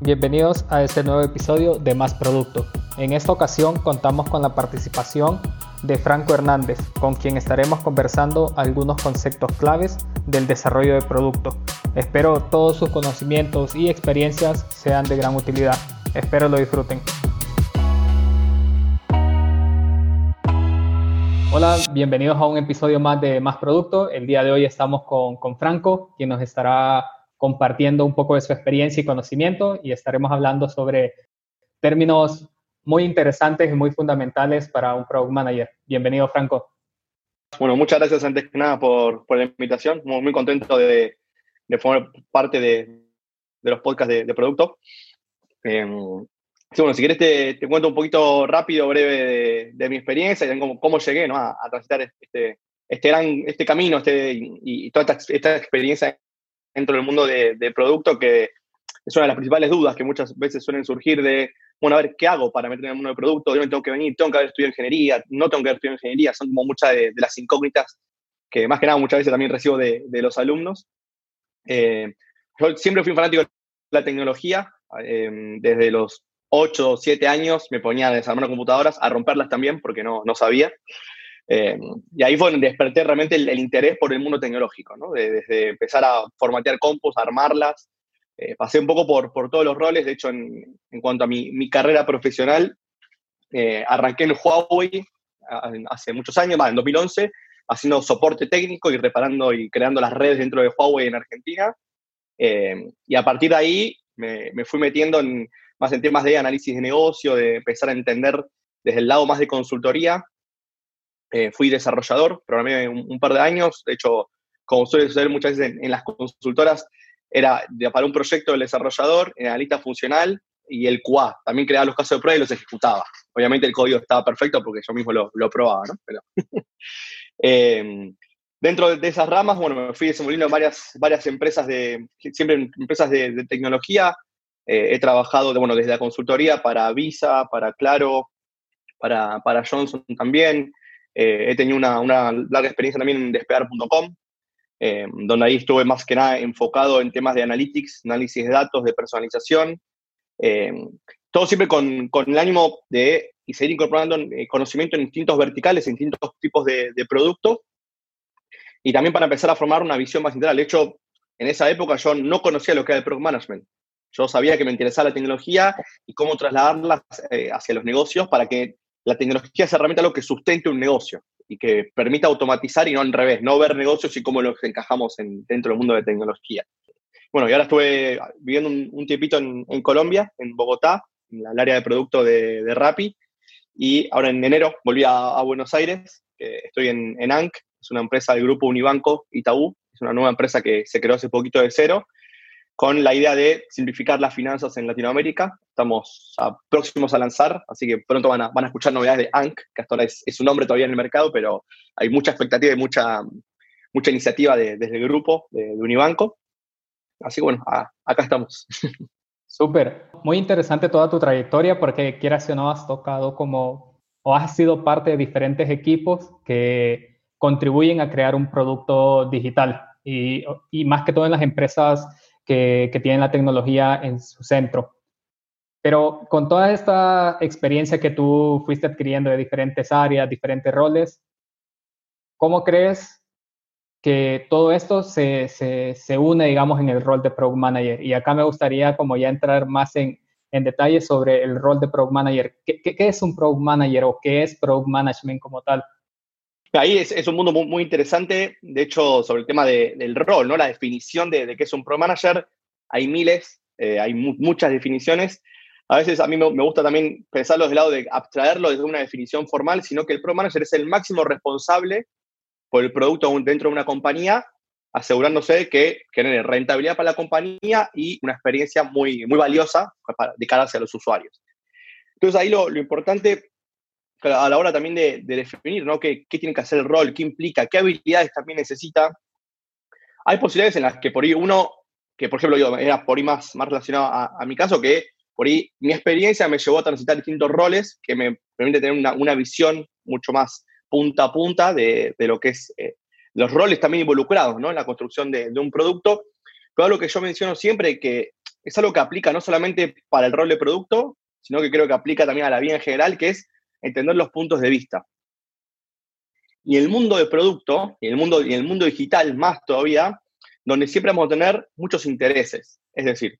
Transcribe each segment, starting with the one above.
Bienvenidos a este nuevo episodio de Más Producto. En esta ocasión contamos con la participación de Franco Hernández, con quien estaremos conversando algunos conceptos claves del desarrollo de producto. Espero todos sus conocimientos y experiencias sean de gran utilidad. Espero lo disfruten. Hola, bienvenidos a un episodio más de Más Producto. El día de hoy estamos con, con Franco, quien nos estará compartiendo un poco de su experiencia y conocimiento y estaremos hablando sobre términos muy interesantes y muy fundamentales para un Product Manager. Bienvenido, Franco. Bueno, muchas gracias antes que nada por, por la invitación. Muy, muy contento de, de, formar parte de, de los podcasts de, de producto. Eh, bueno, si quieres te, te, cuento un poquito rápido, breve de, mi experiencia y cómo, cómo llegué ¿no? a, a, transitar este, este, gran, este camino este, y, y toda esta, esta, experiencia dentro del mundo de, de producto que es una de las principales dudas que muchas veces suelen surgir de, bueno, a ver, ¿qué hago para meterme en el mundo del producto? ¿De dónde tengo que venir? ¿Tengo que haber estudiado ingeniería? ¿No tengo que haber estudiado ingeniería? Son como muchas de, de las incógnitas que más que nada muchas veces también recibo de, de los alumnos. Eh, yo siempre fui un fanático de la tecnología. Eh, desde los 8 o 7 años me ponía a desarmar computadoras, a romperlas también porque no, no sabía. Eh, y ahí fue donde desperté realmente el, el, interés por el mundo tecnológico, ¿no? De, desde empezar a formatear compus, a armarlas. Eh, pasé un poco por, por, todos los roles, de hecho, en, en cuanto a mi, mi carrera profesional, eh, arranqué en Huawei hace muchos años, más en 2011, haciendo soporte técnico y reparando y creando las redes dentro de Huawei en Argentina. Eh, y a partir de ahí me, me fui metiendo en, más en temas de análisis de negocio, de empezar a entender desde el lado más de consultoría eh, fui desarrollador, programé un, un, par de años, de hecho, como suele suceder muchas veces en, en las consultoras, era para un proyecto del desarrollador, el analista funcional y el QA. También creaba los casos de prueba y los ejecutaba. Obviamente el código estaba perfecto porque yo mismo lo, probaba, ¿no? Eh, dentro de esas ramas, bueno, me fui desenvolviendo en varias, varias empresas de, siempre empresas de tecnología. Eh, he trabajado, de, bueno, desde la consultoría para Visa, para Claro, para, para Johnson también. Eh, he tenido una, una, larga experiencia también en despegar.com, eh, donde ahí estuve más que nada enfocado en temas de analytics, análisis de datos, de personalización. Eh, todo siempre con, con, el ánimo de y seguir incorporando eh, conocimiento en distintos verticales, en distintos tipos de, de productos. Y también para empezar a formar una visión más integral. De hecho, en esa época yo no conocía lo que era el product management. Yo sabía que me interesaba la tecnología y cómo trasladarla eh, hacia los negocios para que la tecnología sea realmente algo que sustente un negocio y que permita automatizar y no al revés, no ver negocios y cómo los encajamos en, dentro del mundo de tecnología. Bueno, y ahora estuve viviendo un, un tiempito en, Colombia, en Bogotá, en el área de producto de, de Rappi, y ahora en enero volví a, a Buenos Aires, estoy en, en ANC, es una empresa del grupo Unibanco Itaú, es una nueva empresa que se creó hace poquito de cero, con la idea de simplificar las finanzas en Latinoamérica. Estamos a, próximos a lanzar, así que pronto van a, van a escuchar novedades de ANC, que hasta ahora es, es, un nombre todavía en el mercado, pero hay mucha expectativa y mucha, mucha iniciativa de, desde el grupo de, de, Unibanco. Así que bueno, a, acá estamos. Súper, muy interesante toda tu trayectoria porque quieras o no has tocado como o has sido parte de diferentes equipos que contribuyen a crear un producto digital y, y más que todo en las empresas que, tienen la tecnología en su centro. Pero con toda esta experiencia que tú fuiste adquiriendo de diferentes áreas, diferentes roles, ¿cómo crees que todo esto se, se, se, une, digamos, en el rol de Product Manager? Y acá me gustaría como ya entrar más en, en detalle sobre el rol de Product Manager. ¿Qué, qué, qué es un Product Manager o qué es Product Management como tal? Ahí es, es, un mundo muy, muy, interesante, de hecho, sobre el tema de, del rol, ¿no? La definición de, de qué es un Pro Manager, hay miles, eh, hay mu muchas definiciones. A veces a mí me, me, gusta también pensarlo desde el lado de abstraerlo desde una definición formal, sino que el Pro Manager es el máximo responsable por el producto dentro de una compañía, asegurándose de que genere rentabilidad para la compañía y una experiencia muy, muy valiosa para, de cara hacia los usuarios. Entonces ahí lo, lo importante a la hora también de, de definir ¿no? ¿Qué, qué, tiene que hacer el rol, qué implica, qué habilidades también necesita. Hay posibilidades en las que por ahí uno, que por ejemplo yo era por ahí más, más relacionado a, mi caso, que por ahí mi experiencia me llevó a transitar distintos roles que me permite tener una, una visión mucho más punta a punta de, de lo que es eh, los roles también involucrados ¿no? en la construcción de, un producto. Pero algo que yo menciono siempre, que es algo que aplica no solamente para el rol de producto, sino que creo que aplica también a la vida en general, que es entender los puntos de vista. Y el mundo de producto, y el mundo, y el mundo digital más todavía, donde siempre vamos a tener muchos intereses. Es decir,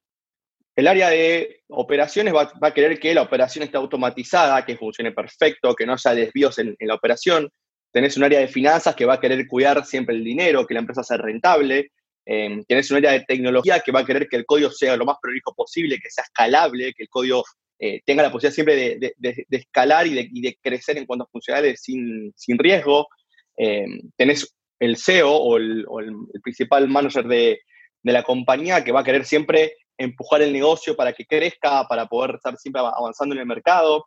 el área de operaciones va, a querer que la operación esté automatizada, que funcione perfecto, que no haya desvíos en, la operación. Tenés un área de finanzas que va a querer cuidar siempre el dinero, que la empresa sea rentable. Eh, tenés un área de tecnología que va a querer que el código sea lo más prolijo posible, que sea escalable, que el código eh, tenga la posibilidad siempre de, escalar y, de, crecer en cuanto a funcionalidades sin, riesgo. Eh, tenés el CEO o el, principal manager de, la compañía que va a querer siempre empujar el negocio para que crezca, para poder estar siempre avanzando en el mercado.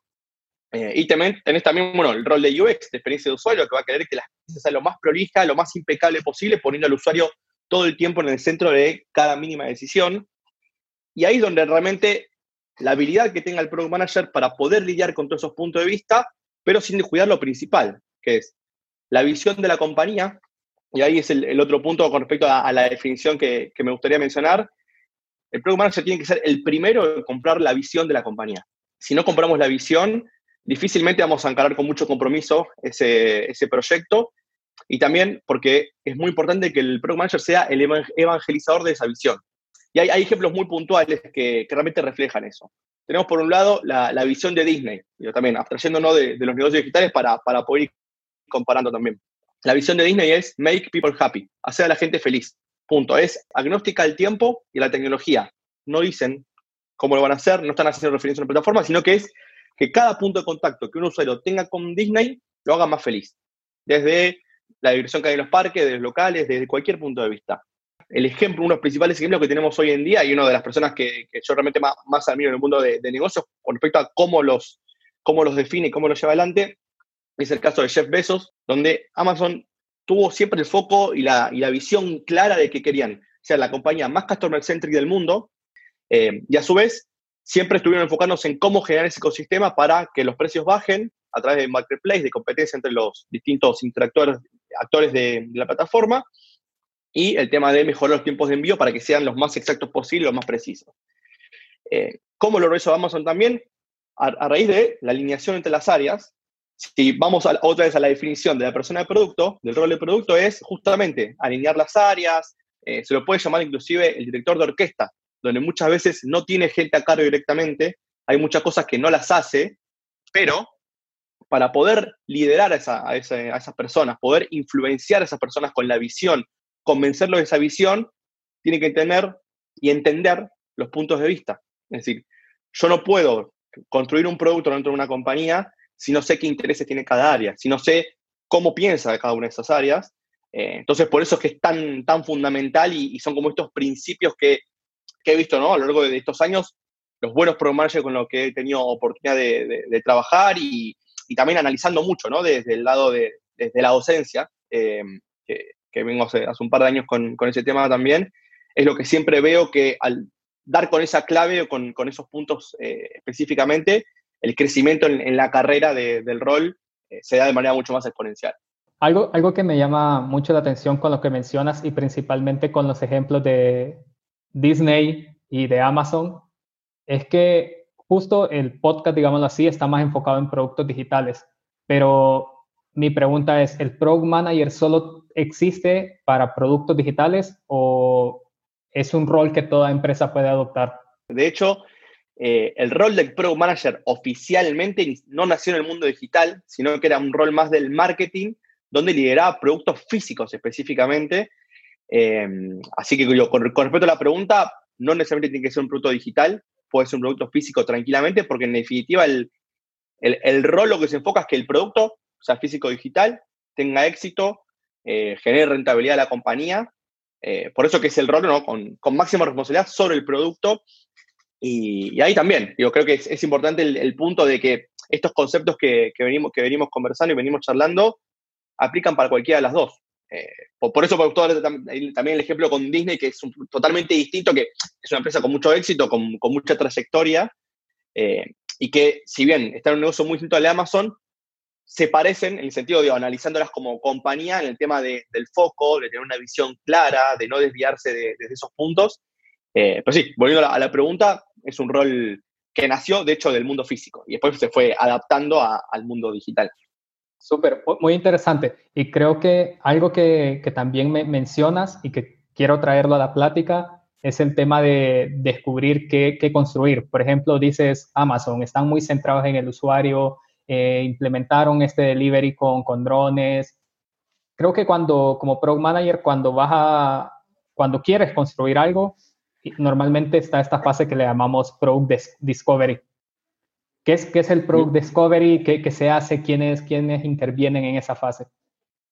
Eh, y también tenés también bueno, el rol de UX, de experiencia de usuario, que va a querer que la experiencia sea lo más prolija, lo más impecable posible, poniendo al usuario todo el tiempo en el centro de cada mínima decisión. Y ahí es donde realmente la habilidad que tenga el Product Manager para poder lidiar con todos esos puntos de vista, pero sin descuidar lo principal, que es la visión de la compañía, y ahí es el, otro punto con respecto a, la definición que, me gustaría mencionar. El Product Manager tiene que ser el primero en comprar la visión de la compañía. Si no compramos la visión, difícilmente vamos a encarar con mucho compromiso ese, ese proyecto. Y también porque es muy importante que el Product Manager sea el evangelizador de esa visión. Y hay, ejemplos muy puntuales que, realmente reflejan eso. Tenemos por un lado la, visión de Disney, yo también abstrayéndonos de, los negocios digitales para, para poder ir comparando también. La visión de Disney es make people happy, hacer a la gente feliz. Punto. Es agnóstica al tiempo y a la tecnología. No dicen cómo lo van a hacer, no están haciendo referencia a una plataforma, sino que es que cada punto de contacto que un usuario tenga con Disney lo haga más feliz. Desde la diversión que hay en los parques, desde los locales, desde cualquier punto de vista. El ejemplo, uno de los principales ejemplos que tenemos hoy en día y una de las personas que, yo realmente más, más admiro en el mundo de, negocios con respecto a cómo los, cómo los define y cómo los lleva adelante, es el caso de Jeff Bezos, donde Amazon tuvo siempre el foco y la, visión clara de que querían ser la compañía más customer centric del mundo eh, y a su vez siempre estuvieron enfocándose en cómo generar ese ecosistema para que los precios bajen a través de marketplace, de competencia entre los distintos interactores, actores de, la plataforma y el tema de mejorar los tiempos de envío para que sean los más exactos posibles, los más precisos. Eh, ¿Cómo lo hizo Amazon también? a, raíz de la alineación entre las áreas, si vamos otra vez a la definición de la persona de producto, del rol de producto, es justamente alinear las áreas, eh, se lo puede llamar inclusive el director de orquesta, donde muchas veces no tiene gente a cargo directamente, hay muchas cosas que no las hace, pero para poder liderar a, a, esas personas, poder influenciar a esas personas con la visión, convencerlos de esa visión, tiene que tener y entender los puntos de vista. Es decir, yo no puedo construir un producto dentro de una compañía si no sé qué intereses tiene cada área, si no sé cómo piensa cada una de esas áreas. Eh, entonces, por eso es que es tan, tan fundamental y, son como estos principios que, he visto ¿no? a lo largo de estos años, los buenos programas con los que he tenido oportunidad de, trabajar y, también analizando mucho ¿no? desde el lado de desde la docencia, eh, que, vengo hace, un par de años con, ese tema también, es lo que siempre veo que al dar con esa clave o con, esos puntos eh, específicamente, el crecimiento en, la carrera del rol eh, se da de manera mucho más exponencial. Algo, algo que me llama mucho la atención con lo que mencionas y principalmente con los ejemplos de Disney y de Amazon es que justo el podcast, digámoslo así, está más enfocado en productos digitales. Pero mi pregunta es, ¿el Product Manager solo existe para productos digitales o es un rol que toda empresa puede adoptar? De hecho, eh, el rol del Product Manager oficialmente no nació en el mundo digital, sino que era un rol más del marketing, donde lideraba productos físicos específicamente. Em, así que con, respecto a la pregunta, no necesariamente tiene que ser un producto digital, puede ser un producto físico tranquilamente, porque en definitiva el, rol lo que se enfoca es que el producto, sea físico o digital, tenga éxito, eh, rentabilidad a la compañía. Eh, por eso que es el rol ¿no? con, con máxima responsabilidad sobre el producto y, ahí también, yo creo que es, importante el, punto de que estos conceptos que, venimos, que venimos conversando y venimos charlando aplican para cualquiera de las dos. Eh, por, eso, por todo, también el ejemplo con Disney, que es totalmente distinto, que es una empresa con mucho éxito, con, mucha trayectoria, eh, y que si bien está en un negocio muy distinto al de Amazon, se parecen en el sentido de analizándolas como compañía en el tema del foco, de tener una visión clara, de no desviarse de, esos puntos. Eh, pero sí, volviendo a la, pregunta, es un rol que nació, de hecho, del mundo físico y después se fue adaptando al mundo digital. Súper, muy interesante. Y creo que algo que, que también me mencionas y que quiero traerlo a la plática es el tema de descubrir qué, qué construir. Por ejemplo, dices Amazon, están muy centrados en el usuario, eh, implementaron este delivery con, con drones. Creo que cuando, como Product Manager, cuando vas a, cuando quieres construir algo, normalmente está esta fase que le llamamos Product Discovery. ¿Qué es, qué es el Product Discovery? ¿Qué, ¿Qué, se hace? ¿Quiénes, ¿Quiénes intervienen en esa fase?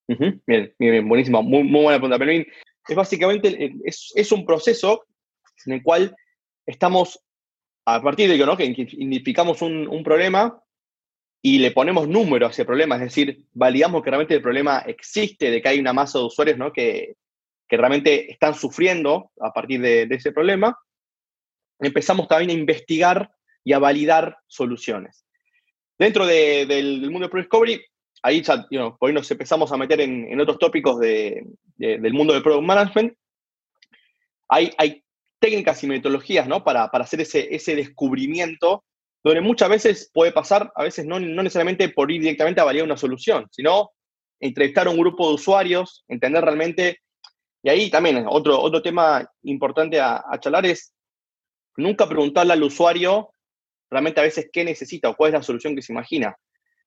Bien, bien, bien, buenísimo. Muy, muy buena pregunta. Pero es básicamente, es, es, un proceso en el cual estamos, a partir de ¿no? que identificamos un, un problema, y le ponemos número a ese problema, es decir, validamos que realmente el problema existe, de que hay una masa de usuarios ¿no? que, que realmente están sufriendo a partir de, ese problema, empezamos también a investigar y a validar soluciones. Dentro del mundo de Pro Discovery, ahí ya, hoy nos empezamos a meter en, otros tópicos del mundo del Product Management. Hay, hay técnicas y metodologías ¿no? para, para hacer ese, ese descubrimiento donde muchas veces puede pasar, a veces no, necesariamente por ir directamente a validar una solución, sino entrevistar a un grupo de usuarios, entender realmente, y ahí también otro, otro tema importante a, charlar es nunca preguntarle al usuario realmente a veces qué necesita o cuál es la solución que se imagina.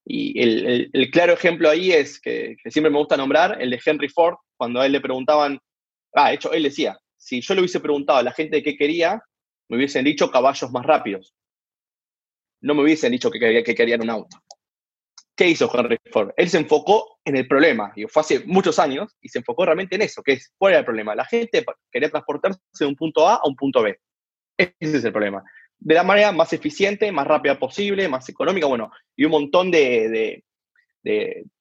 Y el, claro ejemplo ahí es que, que, siempre me gusta nombrar, el de Henry Ford, cuando a él le preguntaban, ah, de hecho, él decía, si yo le hubiese preguntado a la gente qué quería, me hubiesen dicho caballos más rápidos no me hubiesen dicho que, quería, que querían un auto. ¿Qué hizo Henry Ford? Él se enfocó en el problema, y fue hace muchos años, y se enfocó realmente en eso, que es, ¿cuál era el problema? La gente quería transportarse de un punto A a un punto B. Ese es el problema. De la manera más eficiente, más rápida posible, más económica, bueno, y un montón de,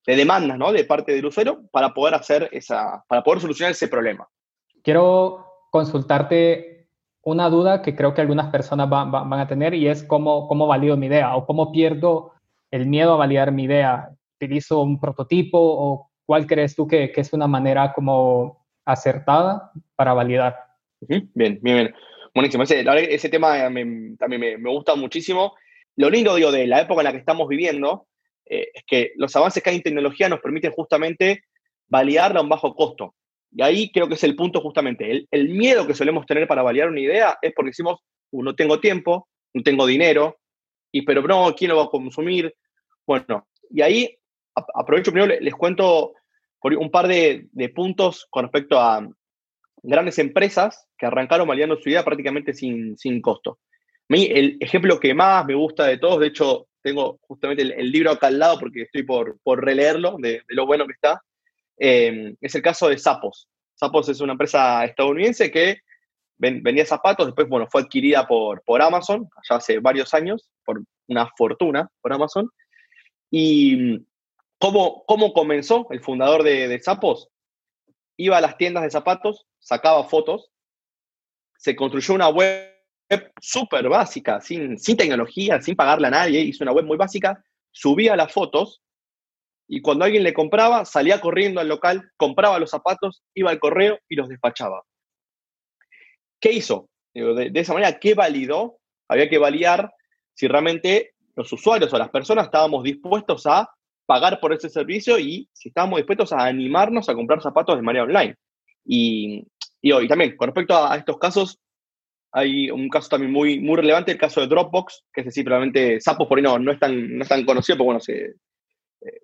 demandas, ¿no? De parte del usuario para poder hacer esa, para poder solucionar ese problema. Quiero consultarte una duda que creo que algunas personas van a tener y es cómo, cómo valido mi idea o cómo pierdo el miedo a validar mi idea. ¿Utilizo un prototipo o cuál crees tú que, que es una manera como acertada para validar? Bien, bien, bien. Buenísimo. Ese, ese tema también me, me, gusta muchísimo. Lo lindo, digo, de la época en la que estamos viviendo eh, es que los avances que hay en tecnología nos permiten justamente validarla a un bajo costo. Y ahí creo que es el punto justamente. El, miedo que solemos tener para validar una idea es porque decimos, uh, no tengo tiempo, no tengo dinero, y pero no, ¿quién lo va a consumir? Bueno, y ahí aprovecho primero, les, cuento un par de, puntos con respecto a grandes empresas que arrancaron validando su idea prácticamente sin, sin costo. A mí el ejemplo que más me gusta de todos, de hecho tengo justamente el, libro acá al lado porque estoy por, por releerlo de lo bueno que está, Em, es el caso de Sapos. Sapos es una empresa estadounidense que vendía zapatos, después, bueno, fue adquirida por, por Amazon, allá hace varios años, por una fortuna por Amazon. ¿Y cómo, cómo comenzó el fundador de, de? Iba a las tiendas de zapatos, sacaba fotos, se construyó una web súper básica, sin, sin tecnología, sin pagarle a nadie, hizo una web muy básica, subía las fotos y cuando alguien le compraba, salía corriendo al local, compraba los zapatos, iba al correo y los despachaba. ¿Qué hizo? De, esa manera, ¿qué validó? Había que validar si realmente los usuarios o las personas estábamos dispuestos a pagar por ese servicio y si estábamos dispuestos a animarnos a comprar zapatos de manera online. Y, hoy también, con respecto a, estos casos, hay un caso también muy, muy relevante, el caso de Dropbox, que es decir, probablemente Sapos por ahí no, no, es tan, no es tan conocido, pero bueno, se,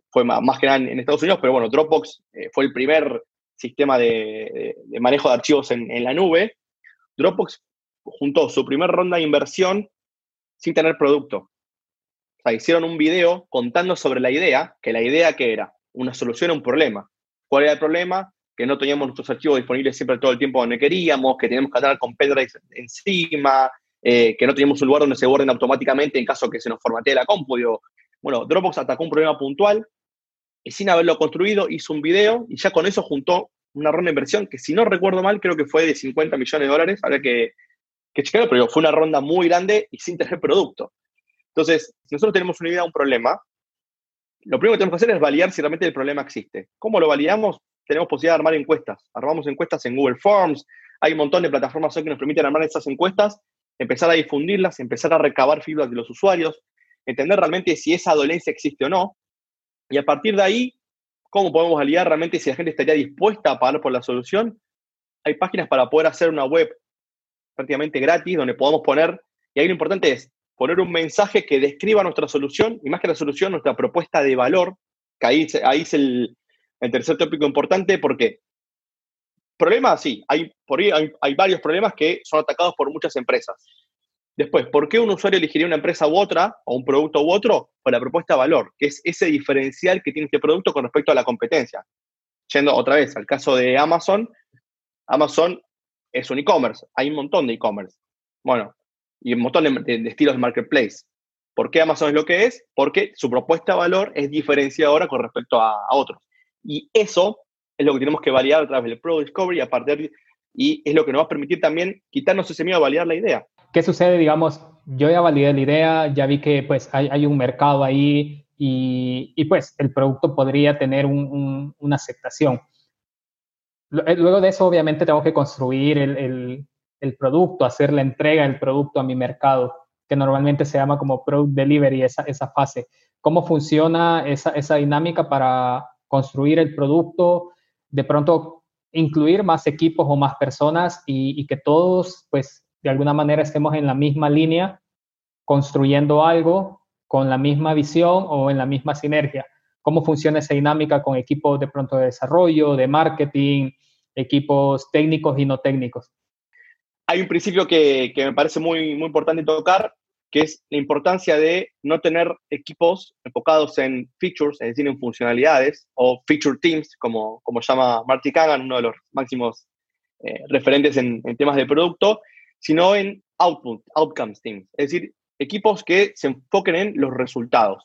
fue más, que nada en, Estados Unidos, pero bueno, Dropbox eh, fue el primer sistema de, manejo de archivos en, la nube. Dropbox juntó su primer ronda de inversión sin tener producto. O sea, hicieron un video contando sobre la idea, que la idea que era una solución a un problema. ¿Cuál era el problema? Que no teníamos nuestros archivos disponibles siempre todo el tiempo donde queríamos, que teníamos que andar con pendrives encima, eh, que no teníamos un lugar donde se guarden automáticamente en caso que se nos formatee la compu. Bueno, Dropbox atacó un problema puntual y sin haberlo construido hizo un video y ya con eso juntó una ronda de inversión que si no recuerdo mal creo que fue de 50 millones de dólares, habría que, checarlo, pero fue una ronda muy grande y sin tener producto. Entonces, si nosotros tenemos una idea, un problema, lo primero que tenemos que hacer es validar si realmente el problema existe. ¿Cómo lo validamos? Tenemos posibilidad de armar encuestas. Armamos encuestas en Google Forms. Hay un montón de plataformas que nos permiten armar esas encuestas, empezar a difundirlas, empezar a recabar feedback de los usuarios, entender realmente si esa dolencia existe o no. Y a partir de ahí, ¿cómo podemos validar realmente si la gente estaría dispuesta a pagar por la solución? Hay páginas para poder hacer una web prácticamente gratis donde podamos poner, y ahí lo importante es poner un mensaje que describa nuestra solución, y más que la solución, nuestra propuesta de valor, que ahí, ahí es el, tercer tópico importante, porque problemas, sí, hay, por ahí hay, varios problemas que son atacados por muchas empresas. Después, ¿por qué un usuario elegiría una empresa u otra, o un producto u otro? Por la propuesta de valor, que es ese diferencial que tiene este producto con respecto a la competencia. Yendo otra vez al caso de Amazon, Amazon es un e-commerce, hay un montón de e-commerce. Bueno, y un montón de, estilos de marketplace. ¿Por qué Amazon es lo que es? Porque su propuesta de valor es diferenciadora con respecto a, otros. Y eso es lo que tenemos que validar a través del Pro Discovery a partir, y es lo que nos va a permitir también quitarnos ese miedo a validar la idea. ¿Qué sucede, digamos, yo ya validé la idea, ya vi que pues hay, hay un mercado ahí y, y, pues el producto podría tener un, una aceptación. Eh, luego de eso, obviamente, tengo que construir el, el, el producto, hacer la entrega del producto a mi mercado, que normalmente se llama como Product Delivery, esa, esa fase. ¿Cómo funciona esa, esa dinámica para construir el producto? De pronto, incluir más equipos o más personas y, y, que todos, pues, de alguna manera estemos en la misma línea, construyendo algo con la misma visión o en la misma sinergia. ¿Cómo funciona esa dinámica con equipos de pronto de desarrollo, de marketing, equipos técnicos y no técnicos? hay un principio que, me parece muy, muy importante tocar, que es la importancia de no tener equipos enfocados en features, es decir, en funcionalidades, o feature teams, como, como llama Marty Kagan, uno de los máximos eh, referentes en, temas de producto, sino en output, outcomes teams, es decir, equipos que se enfoquen en los resultados.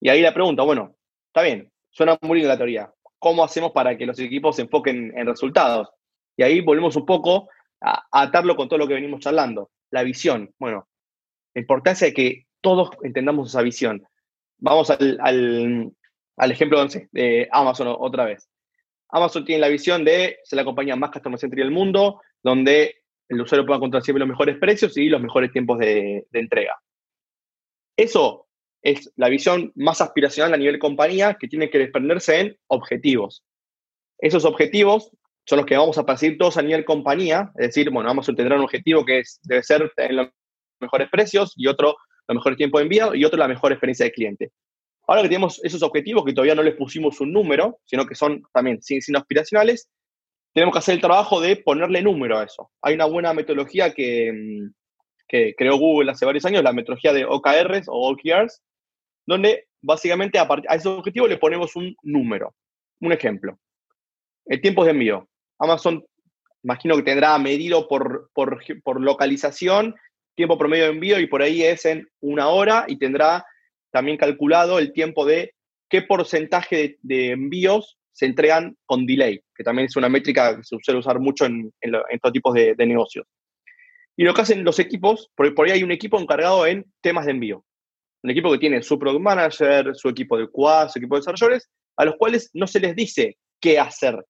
Y ahí la pregunta, bueno, está bien, suena muy bien la teoría. ¿Cómo hacemos para que los equipos se enfoquen en resultados? Y ahí volvemos un poco a, atarlo con todo lo que venimos charlando. La visión. Bueno, la importancia de que todos entendamos esa visión. Vamos al, al, ejemplo de Amazon otra vez. Amazon tiene la visión de ser la compañía más customer centric del mundo, donde el usuario pueda encontrar siempre los mejores precios y los mejores tiempos de, entrega. Eso es la visión más aspiracional a nivel compañía que tiene que desprenderse en objetivos. Esos objetivos son los que vamos a perseguir todos a nivel compañía, es decir, bueno, vamos a tener un objetivo que es, debe ser en los mejores precios y otro los mejores tiempos de envío y otro la mejor experiencia de cliente. Ahora que tenemos esos objetivos que todavía no les pusimos un número, sino que son también sin, sin aspiracionales, tenemos que hacer el trabajo de ponerle número a eso. Hay una buena metodología que, mm, que creó Google hace varios años, la metodología de OKRs o OKRs, donde básicamente a, a ese objetivo le ponemos un número. Un ejemplo, el tiempo de envío. Amazon, imagino que tendrá medido por, por, localización, tiempo promedio de envío y por ahí es en una hora y tendrá también calculado el tiempo de qué porcentaje de, envíos se entregan con delay, que también es una métrica que se suele usar mucho en, estos tipos de, negocios. Y lo que hacen los equipos, por, por ahí hay un equipo encargado en temas de envío. Un equipo que tiene su product manager, su equipo de QA, su equipo de desarrolladores, a los cuales no se les dice qué hacer,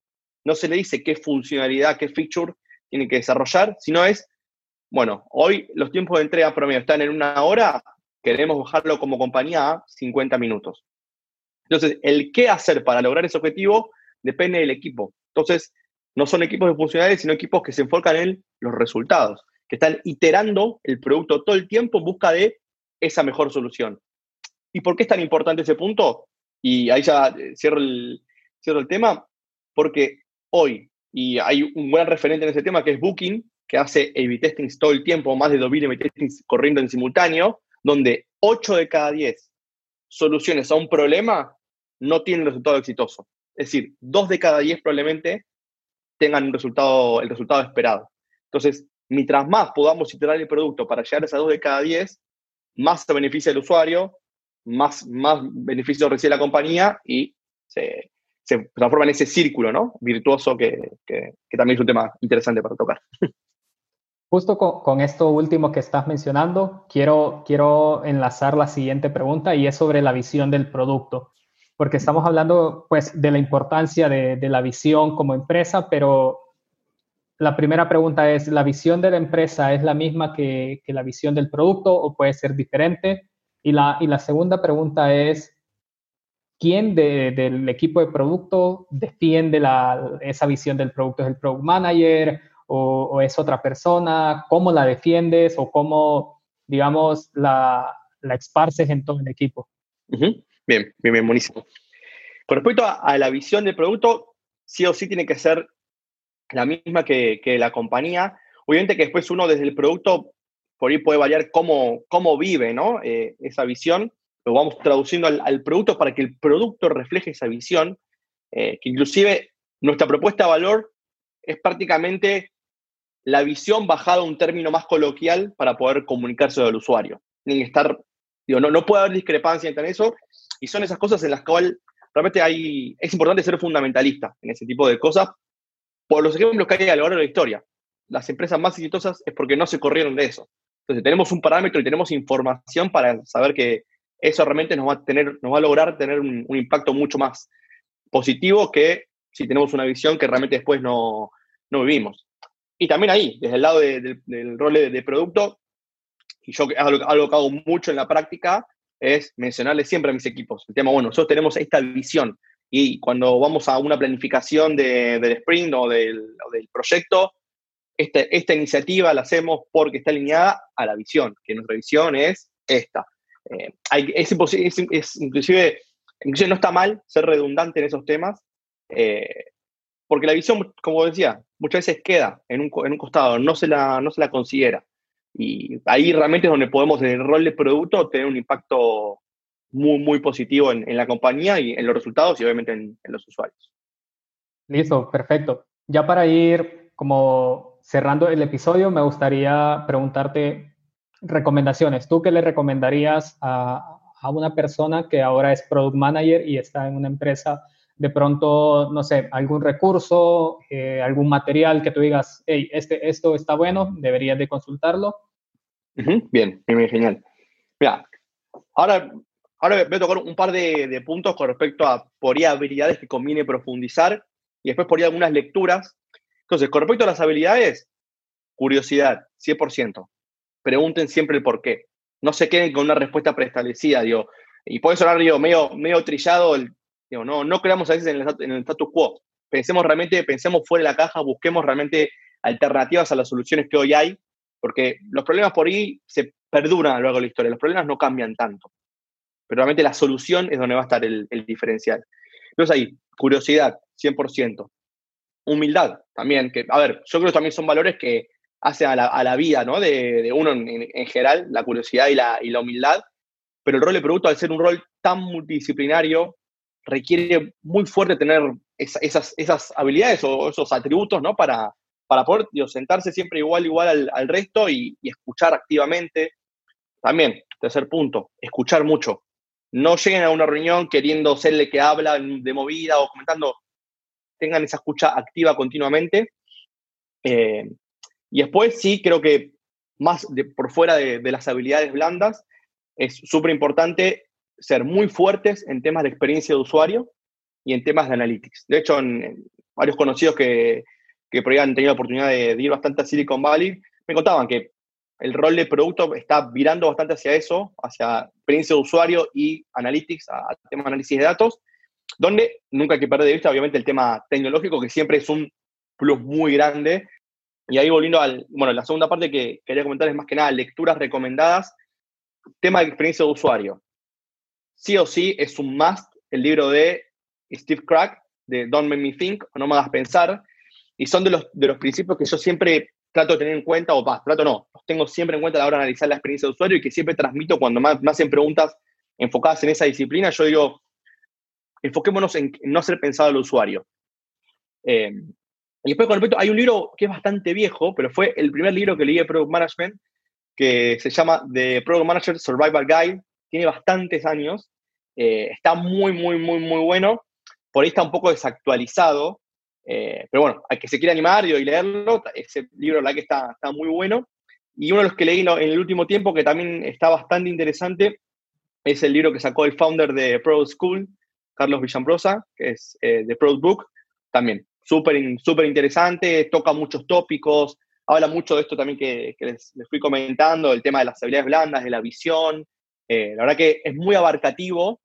no se le dice qué funcionalidad, qué feature tiene que desarrollar, sino es, bueno, hoy los tiempos de entrega promedio están en una hora, queremos bajarlo como compañía a 50 minutos. Entonces, el qué hacer para lograr ese objetivo depende del equipo. Entonces, no son equipos de funcionales, sino equipos que se enfocan en los resultados, que están iterando el producto todo el tiempo en busca de esa mejor solución. ¿Y por qué es tan importante ese punto? Y ahí ya eh, cierro el, tema, porque hoy, y hay un buen referente en ese tema que es Booking, que hace A-B testings todo el tiempo, más de 2.000 A-B testings corriendo en simultáneo, donde 8 de cada 10 soluciones a un problema no tienen resultado exitoso. Es decir, 2 de cada 10 probablemente tengan resultado, el resultado esperado. Entonces, mientras más podamos iterar el producto para llegar a esas 2 de cada 10, más se beneficia el usuario, más, más beneficio recibe la compañía y se, transforma en ese círculo ¿no? virtuoso que, que, también es un tema interesante para tocar. Justo con, esto último que estás mencionando, quiero, quiero enlazar la siguiente pregunta y es sobre la visión del producto. porque estamos hablando pues de la importancia de, la visión como empresa, pero la primera pregunta es, ¿la visión de la empresa es la misma que, la visión del producto o puede ser diferente? Y la, y la segunda pregunta es, ¿quién del equipo de producto defiende esa visión del producto? ¿Es el product manager o, es otra persona? ¿Cómo la defiendes o cómo, digamos, la, la esparces en todo el equipo? Bien, bien, bien, buenísimo. Con respecto a, la visión del producto, sí o sí tiene que ser la misma que, la compañía. Obviamente que después uno desde el producto por ahí puede variar cómo, cómo vive ¿no? Eh, esa visión. Lo vamos traduciendo al, producto para que el producto refleje esa visión, eh, que inclusive nuestra propuesta de valor es prácticamente la visión bajada a un término más coloquial para poder comunicarse al usuario. Estar, no, no puede haber discrepancia entre eso y son esas cosas en las cuales realmente hay, es importante ser fundamentalista en ese tipo de cosas por los ejemplos que hay a lo largo de la historia. Las empresas más exitosas es porque no se corrieron de eso. Entonces tenemos un parámetro y tenemos información para saber que eso realmente nos va a, tener, nos va a lograr tener un, impacto mucho más positivo que si tenemos una visión que realmente después no, no vivimos. Y también ahí, desde el lado del rol de, producto, y yo algo, algo que hago mucho en la práctica, es mencionarle siempre a mis equipos el tema, bueno, nosotros tenemos esta visión y cuando vamos a una planificación del sprint o del, proyecto, este, esta iniciativa la hacemos porque está alineada a la visión, que nuestra visión es esta. Eh, es, es, inclusive, inclusive no está mal ser redundante en esos temas, eh, porque la visión, como decía, muchas veces queda en un, en un costado, no se, la, no se la considera. Y ahí realmente es donde podemos, en el rol de producto, tener un impacto muy, muy positivo en, la compañía y en los resultados y obviamente en, los usuarios. Listo, perfecto. Ya para ir como cerrando el episodio, me gustaría preguntarte recomendaciones. ¿Tú qué le recomendarías a, a una persona que ahora es product manager y está en una empresa de pronto, no sé, algún recurso, eh, algún material que tú digas, hey, este, esto está bueno, deberías de consultarlo. Bien, bien, genial. Mira, ahora, ahora voy a tocar un par de, puntos con respecto a por ahí habilidades que conviene profundizar y después por ahí algunas lecturas. Entonces, con respecto a las habilidades, curiosidad, 100%. Pregunten siempre el por qué. No se queden con una respuesta preestablecida, digo. Y puede sonar, digo, medio, medio trillado el no, no creamos a veces en el, status quo. Pensemos realmente, pensemos fuera de la caja, busquemos realmente alternativas a las soluciones que hoy hay, porque los problemas por ahí se perduran a lo largo de la historia, los problemas no cambian tanto. Pero realmente la solución es donde va a estar el, diferencial. Entonces ahí, curiosidad, 100%. Humildad también, que, a ver, yo creo que también son valores que hacen a la, vida ¿no? de, uno en, general, la curiosidad y la, y la humildad, pero el rol de producto, al ser un rol tan multidisciplinario, requiere muy fuerte tener esas, esas habilidades o esos atributos, ¿no? Para, para poder sentarse siempre igual, igual al, resto y, escuchar activamente. También, tercer punto, escuchar mucho. No lleguen a una reunión queriendo serle que habla de movida o comentando. Tengan esa escucha activa continuamente. Eh, y después sí, creo que más por fuera de, de las habilidades blandas, es súper importante ser muy fuertes en temas de experiencia de usuario y en temas de analytics. De hecho, varios conocidos que, que por ahí han tenido la oportunidad de, ir bastante a Silicon Valley, me contaban que el rol de producto está virando bastante hacia eso, hacia experiencia de usuario y analytics, a, temas de análisis de datos, donde nunca hay que perder de vista, obviamente, el tema tecnológico, que siempre es un plus muy grande. Y ahí volviendo al, bueno, la segunda parte que quería comentar es más que nada lecturas recomendadas, tema de experiencia de usuario sí o sí es un must el libro de Steve Crack, de Don't Make Me Think, o No Me Hagas Pensar, y son de los, de los principios que yo siempre trato de tener en cuenta, o más, trato no, los tengo siempre en cuenta a la hora de analizar la experiencia de usuario y que siempre transmito cuando me, hacen preguntas enfocadas en esa disciplina, yo digo, enfoquémonos en no ser pensado al usuario. Eh, y después con respecto, hay un libro que es bastante viejo, pero fue el primer libro que leí de Product Management, que se llama The Product Manager Survival Guide, tiene bastantes años, eh, está muy, muy, muy, muy bueno. Por ahí está un poco desactualizado, eh, pero bueno, hay que se quiera animar y leerlo, ese libro la que está, está muy bueno. Y uno de los que leí en el último tiempo, que también está bastante interesante, es el libro que sacó el founder de Pro School, Carlos Villambrosa, que es de Product Book, también súper súper interesante, toca muchos tópicos, habla mucho de esto también que, les, fui comentando, el tema de las habilidades blandas, de la visión. La verdad que es muy abarcativo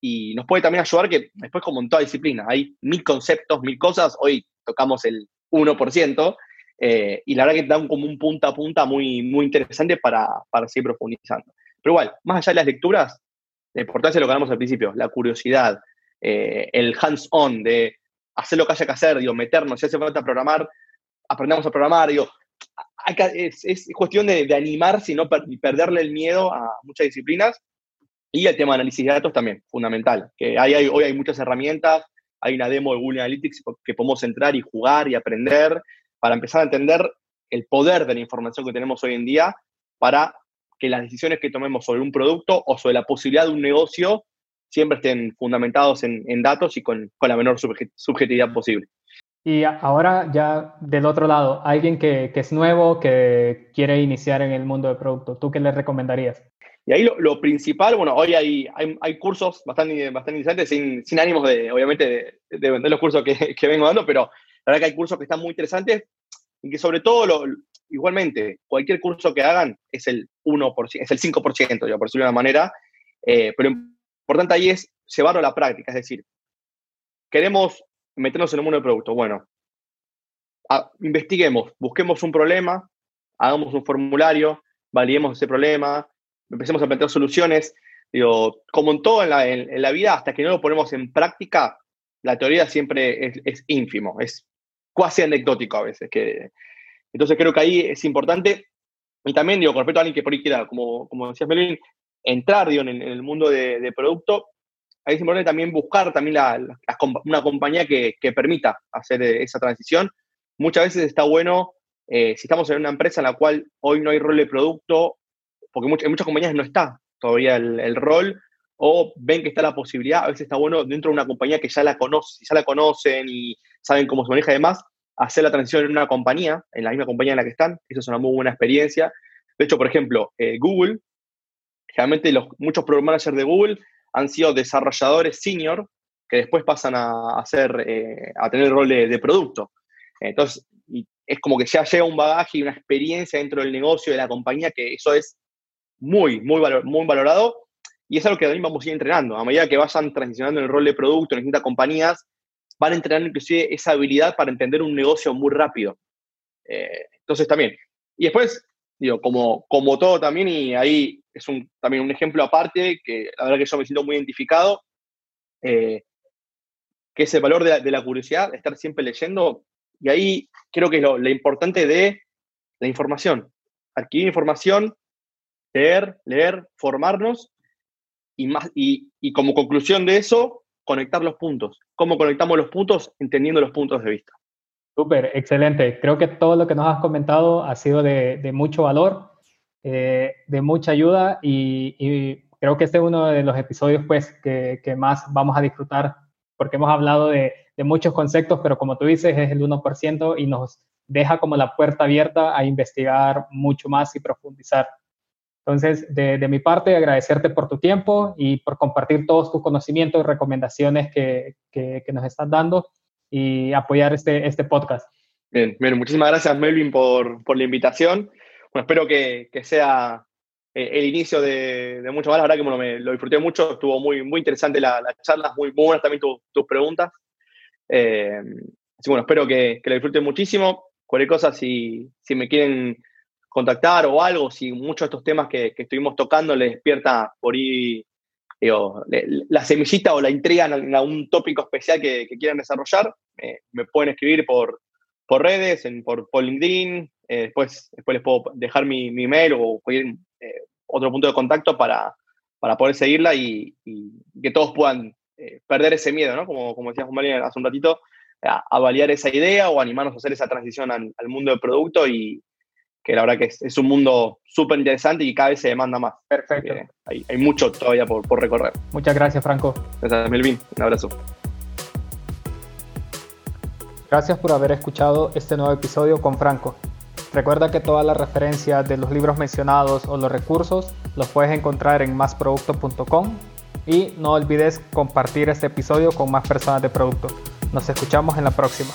y nos puede también ayudar que después como en toda disciplina hay mil conceptos, mil cosas, hoy tocamos el 1%, eh, y la verdad que dan como un punta a punta muy, muy interesante para, para seguir profundizando. Pero igual, más allá de las lecturas, la importancia de lo que hablamos al principio, la curiosidad, eh, el hands-on de hacer lo que haya que hacer, digo, meternos, si hace falta programar, aprendamos a programar, digo, es, es, cuestión de, de animarse y no perderle el miedo a muchas disciplinas y el tema de análisis de datos también, fundamental. Que hay, hoy hay muchas herramientas, hay una demo de Google Analytics que podemos entrar y jugar y aprender para empezar a entender el poder de la información que tenemos hoy en día para que las decisiones que tomemos sobre un producto o sobre la posibilidad de un negocio siempre estén fundamentados en, datos y con, la menor subjetividad posible. Y ahora ya del otro lado, alguien que, que, es nuevo, que quiere iniciar en el mundo del producto, ¿tú qué le recomendarías? Y ahí lo, principal, bueno, hoy hay, hay, cursos bastante, bastante interesantes, sin, sin ánimos de, obviamente, de, vender los cursos que, que, vengo dando, pero la verdad que hay cursos que están muy interesantes y que sobre todo, lo, igualmente, cualquier curso que hagan es el 1%, es el 5%, ya por decirlo de una manera, eh, pero lo importante ahí es llevarlo a la práctica, es decir, queremos meternos en el mundo del producto, bueno, investiguemos, busquemos un problema, hagamos un formulario, validemos ese problema, empecemos a plantear soluciones. Digo, como en todo en la, vida, hasta que no lo ponemos en práctica, la teoría siempre es, ínfimo, es casi anecdótico a veces. Que, entonces creo que ahí es importante. Y también, digo, con respecto a alguien que por ahí quiera, como, como decías Melvin, entrar digo, en, el mundo de, producto, ahí es importante también buscar también una compañía que, permita hacer esa transición. Muchas veces está bueno, eh, si estamos en una empresa en la cual hoy no hay rol de producto porque en muchas compañías no está todavía el, rol, o ven que está la posibilidad, a veces está bueno dentro de una compañía que ya la conoce, ya la conocen y saben cómo se maneja y demás, hacer la transición en una compañía, en la misma compañía en la que están, eso es una muy buena experiencia. De hecho, por ejemplo, eh, Google, generalmente muchos program managers de Google han sido desarrolladores senior que después pasan a, hacer, eh, a tener el rol de, producto. Entonces, es como que ya llega un bagaje y una experiencia dentro del negocio de la compañía que eso es muy, muy, muy valorado y es algo que también vamos a ir entrenando. A medida que vayan transicionando en el rol de producto en distintas compañías, van a entrenar inclusive esa habilidad para entender un negocio muy rápido. Eh, entonces también. Y después, digo, como, como todo también, y ahí es un, también un ejemplo aparte, que la verdad que yo me siento muy identificado, eh, que es el valor de la, curiosidad, estar siempre leyendo, y ahí creo que es lo, lo importante de la información. Adquirir información leer, leer, formarnos y, más, y, como conclusión de eso, conectar los puntos. ¿Cómo conectamos los puntos? Entendiendo los puntos de vista. Súper, excelente. Creo que todo lo que nos has comentado ha sido de, mucho valor, eh, de mucha ayuda y, creo que este es uno de los episodios pues, que, más vamos a disfrutar porque hemos hablado de, de, muchos conceptos, pero como tú dices, es el 1% y nos deja como la puerta abierta a investigar mucho más y profundizar. Entonces, de, mi parte, agradecerte por tu tiempo y por compartir todos tus conocimientos y recomendaciones que, que, nos estás dando y apoyar este, este podcast. Bien, bien, muchísimas gracias Melvin por, por la invitación. Bueno, espero que, sea eh, el inicio de, mucho más. La verdad que bueno, me, lo disfruté mucho, estuvo muy, muy interesante la, la charla, muy, buenas también tus preguntas. Eh, así bueno, espero que, lo disfruten muchísimo. Cualquier cosa, si, si me quieren contactar o algo, si muchos de estos temas que, estuvimos tocando les despierta por ahí la semillita o la intriga en algún tópico especial que, quieran desarrollar, me pueden escribir por, por redes, en, por, LinkedIn, eh, después, después les puedo dejar mi, mi mail o cualquier, eh, otro punto de contacto para, para poder seguirla y, que todos puedan eh, perder ese miedo, ¿no? Como, como decía Juan hace un ratito, a, a, validar esa idea o animarnos a hacer esa transición al, al mundo del producto y, que la verdad que es, un mundo súper interesante y cada vez se demanda más. Perfecto. Hay, hay, mucho todavía por, por recorrer. Muchas gracias, Franco. Gracias, Melvin. Un abrazo. Gracias por haber escuchado este nuevo episodio con Franco. Recuerda que todas las referencias de los libros mencionados o los recursos los puedes encontrar en másproducto.com y no olvides compartir este episodio con más personas de producto. Nos escuchamos en la próxima.